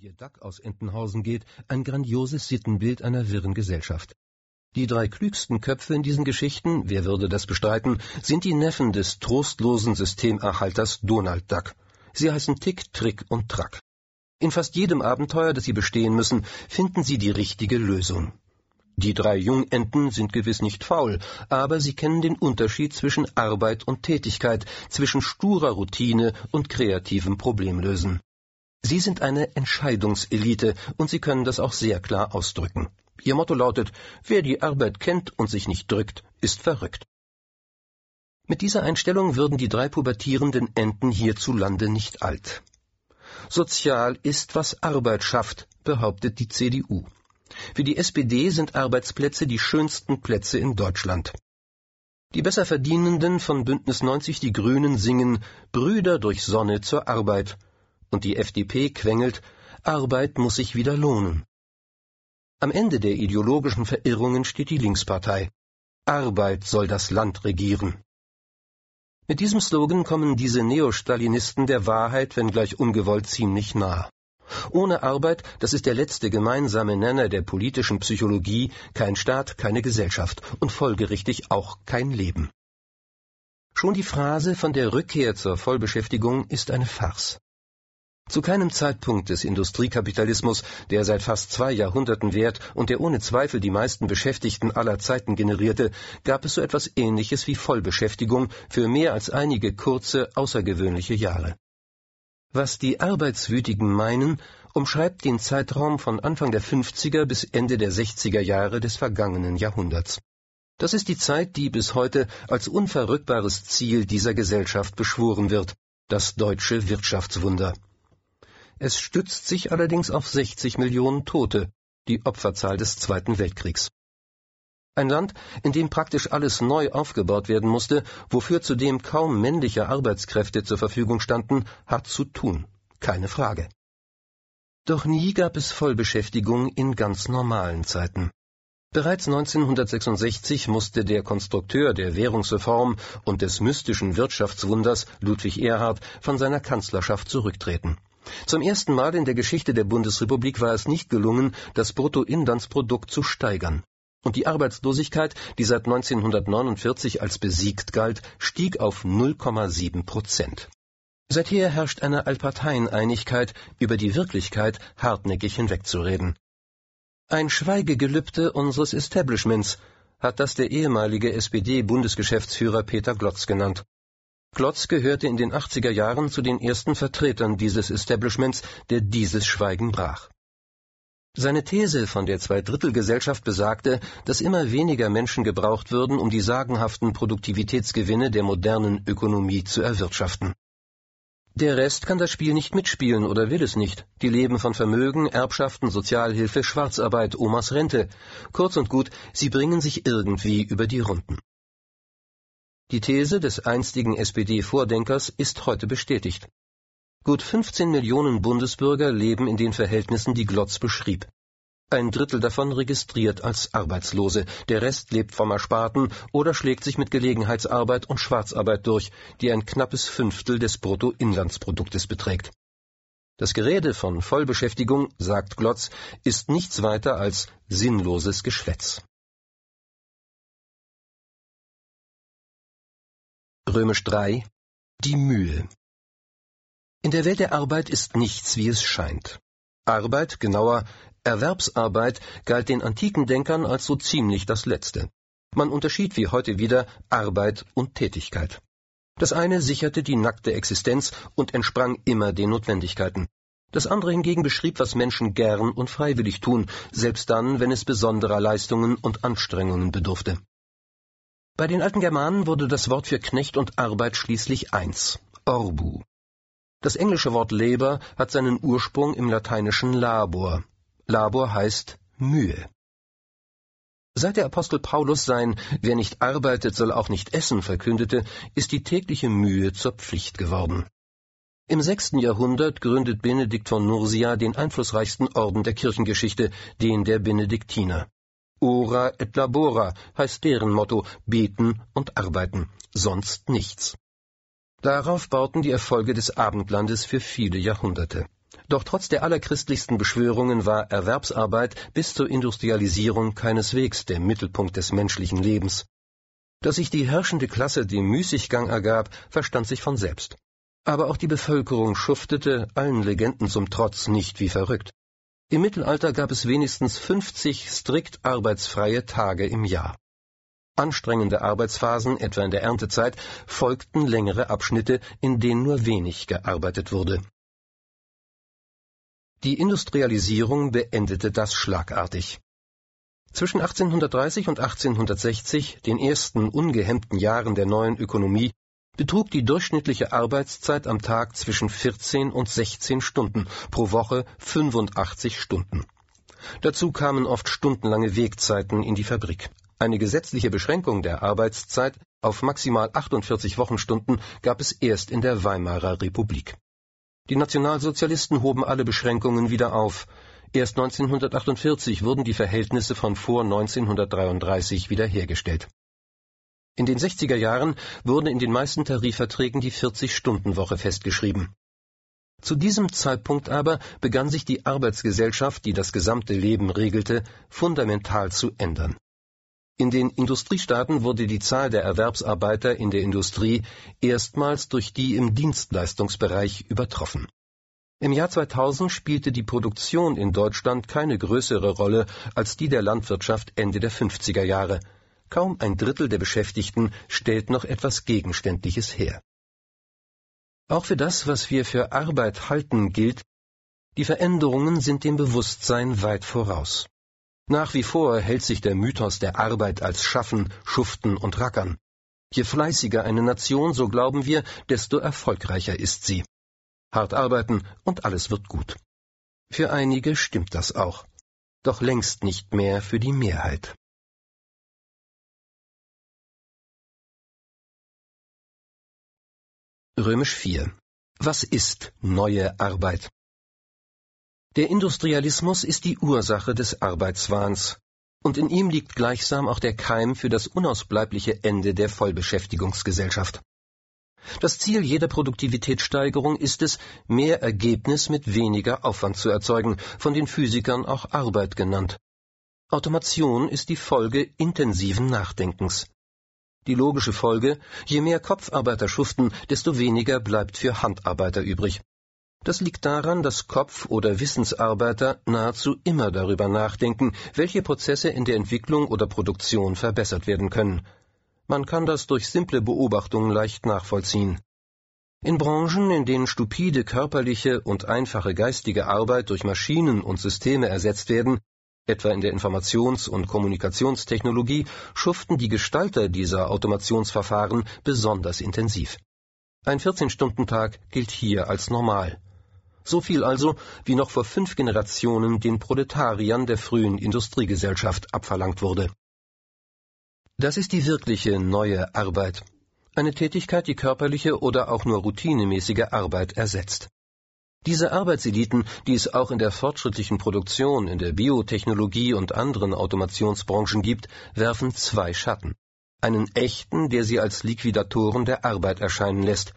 hier Duck aus Entenhausen geht, ein grandioses Sittenbild einer wirren Gesellschaft. Die drei klügsten Köpfe in diesen Geschichten, wer würde das bestreiten, sind die Neffen des trostlosen Systemerhalters Donald Duck. Sie heißen Tick, Trick und Track. In fast jedem Abenteuer, das sie bestehen müssen, finden sie die richtige Lösung. Die drei Jungenten sind gewiss nicht faul, aber sie kennen den Unterschied zwischen Arbeit und Tätigkeit, zwischen sturer Routine und kreativem Problemlösen. Sie sind eine Entscheidungselite und sie können das auch sehr klar ausdrücken. Ihr Motto lautet, wer die Arbeit kennt und sich nicht drückt, ist verrückt. Mit dieser Einstellung würden die drei pubertierenden Enten hierzulande nicht alt. Sozial ist, was Arbeit schafft, behauptet die CDU. Für die SPD sind Arbeitsplätze die schönsten Plätze in Deutschland. Die Besserverdienenden von Bündnis 90 Die Grünen singen Brüder durch Sonne zur Arbeit. Und die FDP quengelt Arbeit muss sich wieder lohnen. Am Ende der ideologischen Verirrungen steht die Linkspartei. Arbeit soll das Land regieren. Mit diesem Slogan kommen diese Neostalinisten der Wahrheit, wenngleich ungewollt, ziemlich nah. Ohne Arbeit, das ist der letzte gemeinsame Nenner der politischen Psychologie, kein Staat, keine Gesellschaft und folgerichtig auch kein Leben. Schon die Phrase von der Rückkehr zur Vollbeschäftigung ist eine Farce. Zu keinem Zeitpunkt des Industriekapitalismus, der seit fast zwei Jahrhunderten währt und der ohne Zweifel die meisten Beschäftigten aller Zeiten generierte, gab es so etwas Ähnliches wie Vollbeschäftigung für mehr als einige kurze, außergewöhnliche Jahre. Was die Arbeitswütigen meinen, umschreibt den Zeitraum von Anfang der 50er bis Ende der 60er Jahre des vergangenen Jahrhunderts. Das ist die Zeit, die bis heute als unverrückbares Ziel dieser Gesellschaft beschworen wird, das deutsche Wirtschaftswunder. Es stützt sich allerdings auf 60 Millionen Tote, die Opferzahl des Zweiten Weltkriegs. Ein Land, in dem praktisch alles neu aufgebaut werden musste, wofür zudem kaum männliche Arbeitskräfte zur Verfügung standen, hat zu tun, keine Frage. Doch nie gab es Vollbeschäftigung in ganz normalen Zeiten. Bereits 1966 musste der Konstrukteur der Währungsreform und des mystischen Wirtschaftswunders Ludwig Erhard von seiner Kanzlerschaft zurücktreten. Zum ersten Mal in der Geschichte der Bundesrepublik war es nicht gelungen, das Bruttoinlandsprodukt zu steigern und die Arbeitslosigkeit, die seit 1949 als besiegt galt, stieg auf 0,7 Prozent. Seither herrscht eine Allparteieneinigkeit, über die Wirklichkeit hartnäckig hinwegzureden. Ein Schweigegelübde unseres Establishments hat das der ehemalige SPD-Bundesgeschäftsführer Peter Glotz genannt. Glotz gehörte in den 80er Jahren zu den ersten Vertretern dieses Establishments, der dieses Schweigen brach. Seine These von der Zweidrittelgesellschaft besagte, dass immer weniger Menschen gebraucht würden, um die sagenhaften Produktivitätsgewinne der modernen Ökonomie zu erwirtschaften. Der Rest kann das Spiel nicht mitspielen oder will es nicht. Die leben von Vermögen, Erbschaften, Sozialhilfe, Schwarzarbeit, Omas Rente. Kurz und gut, sie bringen sich irgendwie über die Runden. Die These des einstigen SPD-Vordenkers ist heute bestätigt. Gut 15 Millionen Bundesbürger leben in den Verhältnissen, die Glotz beschrieb. Ein Drittel davon registriert als Arbeitslose, der Rest lebt vom Ersparten oder schlägt sich mit Gelegenheitsarbeit und Schwarzarbeit durch, die ein knappes Fünftel des Bruttoinlandsproduktes beträgt. Das Gerede von Vollbeschäftigung, sagt Glotz, ist nichts weiter als sinnloses Geschwätz. Römisch 3 Die Mühe in der Welt der Arbeit ist nichts, wie es scheint. Arbeit, genauer Erwerbsarbeit, galt den antiken Denkern als so ziemlich das Letzte. Man unterschied wie heute wieder Arbeit und Tätigkeit. Das eine sicherte die nackte Existenz und entsprang immer den Notwendigkeiten. Das andere hingegen beschrieb, was Menschen gern und freiwillig tun, selbst dann, wenn es besonderer Leistungen und Anstrengungen bedurfte. Bei den alten Germanen wurde das Wort für Knecht und Arbeit schließlich eins, Orbu. Das englische Wort Labor hat seinen Ursprung im lateinischen Labor. Labor heißt Mühe. Seit der Apostel Paulus sein Wer nicht arbeitet, soll auch nicht essen verkündete, ist die tägliche Mühe zur Pflicht geworden. Im sechsten Jahrhundert gründet Benedikt von Nursia den einflussreichsten Orden der Kirchengeschichte, den der Benediktiner. Ora et labora heißt deren Motto beten und arbeiten, sonst nichts. Darauf bauten die Erfolge des Abendlandes für viele Jahrhunderte. Doch trotz der allerchristlichsten Beschwörungen war Erwerbsarbeit bis zur Industrialisierung keineswegs der Mittelpunkt des menschlichen Lebens. Dass sich die herrschende Klasse dem Müßiggang ergab, verstand sich von selbst. Aber auch die Bevölkerung schuftete, allen Legenden zum Trotz, nicht wie verrückt. Im Mittelalter gab es wenigstens 50 strikt arbeitsfreie Tage im Jahr. Anstrengende Arbeitsphasen, etwa in der Erntezeit, folgten längere Abschnitte, in denen nur wenig gearbeitet wurde. Die Industrialisierung beendete das schlagartig. Zwischen 1830 und 1860, den ersten ungehemmten Jahren der neuen Ökonomie, betrug die durchschnittliche Arbeitszeit am Tag zwischen 14 und 16 Stunden, pro Woche 85 Stunden. Dazu kamen oft stundenlange Wegzeiten in die Fabrik. Eine gesetzliche Beschränkung der Arbeitszeit auf maximal 48 Wochenstunden gab es erst in der Weimarer Republik. Die Nationalsozialisten hoben alle Beschränkungen wieder auf. Erst 1948 wurden die Verhältnisse von vor 1933 wiederhergestellt. In den 60er Jahren wurde in den meisten Tarifverträgen die 40-Stunden-Woche festgeschrieben. Zu diesem Zeitpunkt aber begann sich die Arbeitsgesellschaft, die das gesamte Leben regelte, fundamental zu ändern. In den Industriestaaten wurde die Zahl der Erwerbsarbeiter in der Industrie erstmals durch die im Dienstleistungsbereich übertroffen. Im Jahr 2000 spielte die Produktion in Deutschland keine größere Rolle als die der Landwirtschaft Ende der 50er Jahre. Kaum ein Drittel der Beschäftigten stellt noch etwas Gegenständliches her. Auch für das, was wir für Arbeit halten, gilt, die Veränderungen sind dem Bewusstsein weit voraus. Nach wie vor hält sich der Mythos der Arbeit als Schaffen, Schuften und Rackern. Je fleißiger eine Nation, so glauben wir, desto erfolgreicher ist sie. Hart arbeiten und alles wird gut. Für einige stimmt das auch, doch längst nicht mehr für die Mehrheit. Römisch 4 Was ist neue Arbeit? Der Industrialismus ist die Ursache des Arbeitswahns, und in ihm liegt gleichsam auch der Keim für das unausbleibliche Ende der Vollbeschäftigungsgesellschaft. Das Ziel jeder Produktivitätssteigerung ist es, mehr Ergebnis mit weniger Aufwand zu erzeugen, von den Physikern auch Arbeit genannt. Automation ist die Folge intensiven Nachdenkens. Die logische Folge, je mehr Kopfarbeiter schuften, desto weniger bleibt für Handarbeiter übrig. Das liegt daran, dass Kopf- oder Wissensarbeiter nahezu immer darüber nachdenken, welche Prozesse in der Entwicklung oder Produktion verbessert werden können. Man kann das durch simple Beobachtungen leicht nachvollziehen. In Branchen, in denen stupide körperliche und einfache geistige Arbeit durch Maschinen und Systeme ersetzt werden, etwa in der Informations- und Kommunikationstechnologie, schuften die Gestalter dieser Automationsverfahren besonders intensiv. Ein 14-Stunden-Tag gilt hier als normal. So viel also, wie noch vor fünf Generationen den Proletariern der frühen Industriegesellschaft abverlangt wurde. Das ist die wirkliche neue Arbeit. Eine Tätigkeit, die körperliche oder auch nur routinemäßige Arbeit ersetzt. Diese Arbeitseliten, die es auch in der fortschrittlichen Produktion, in der Biotechnologie und anderen Automationsbranchen gibt, werfen zwei Schatten. Einen echten, der sie als Liquidatoren der Arbeit erscheinen lässt,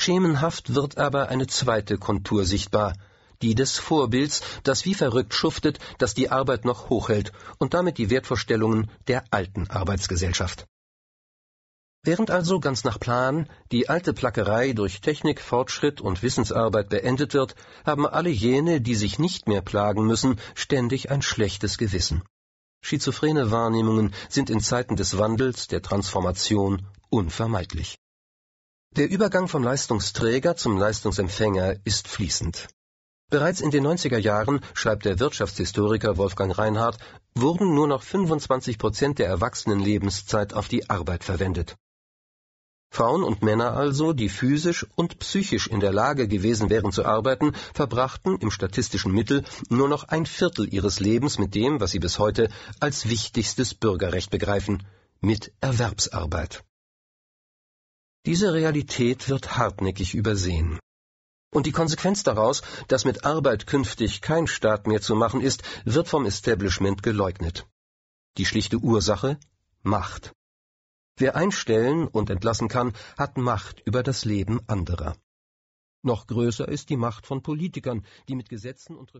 Schemenhaft wird aber eine zweite Kontur sichtbar, die des Vorbilds, das wie verrückt schuftet, das die Arbeit noch hochhält und damit die Wertvorstellungen der alten Arbeitsgesellschaft. Während also ganz nach Plan die alte Plackerei durch Technik, Fortschritt und Wissensarbeit beendet wird, haben alle jene, die sich nicht mehr plagen müssen, ständig ein schlechtes Gewissen. Schizophrene Wahrnehmungen sind in Zeiten des Wandels, der Transformation unvermeidlich. Der Übergang vom Leistungsträger zum Leistungsempfänger ist fließend. Bereits in den 90er Jahren, schreibt der Wirtschaftshistoriker Wolfgang Reinhardt, wurden nur noch 25 Prozent der Erwachsenenlebenszeit auf die Arbeit verwendet. Frauen und Männer also, die physisch und psychisch in der Lage gewesen wären zu arbeiten, verbrachten im statistischen Mittel nur noch ein Viertel ihres Lebens mit dem, was sie bis heute als wichtigstes Bürgerrecht begreifen, mit Erwerbsarbeit. Diese Realität wird hartnäckig übersehen. Und die Konsequenz daraus, dass mit Arbeit künftig kein Staat mehr zu machen ist, wird vom Establishment geleugnet. Die schlichte Ursache Macht. Wer einstellen und entlassen kann, hat Macht über das Leben anderer. Noch größer ist die Macht von Politikern, die mit Gesetzen und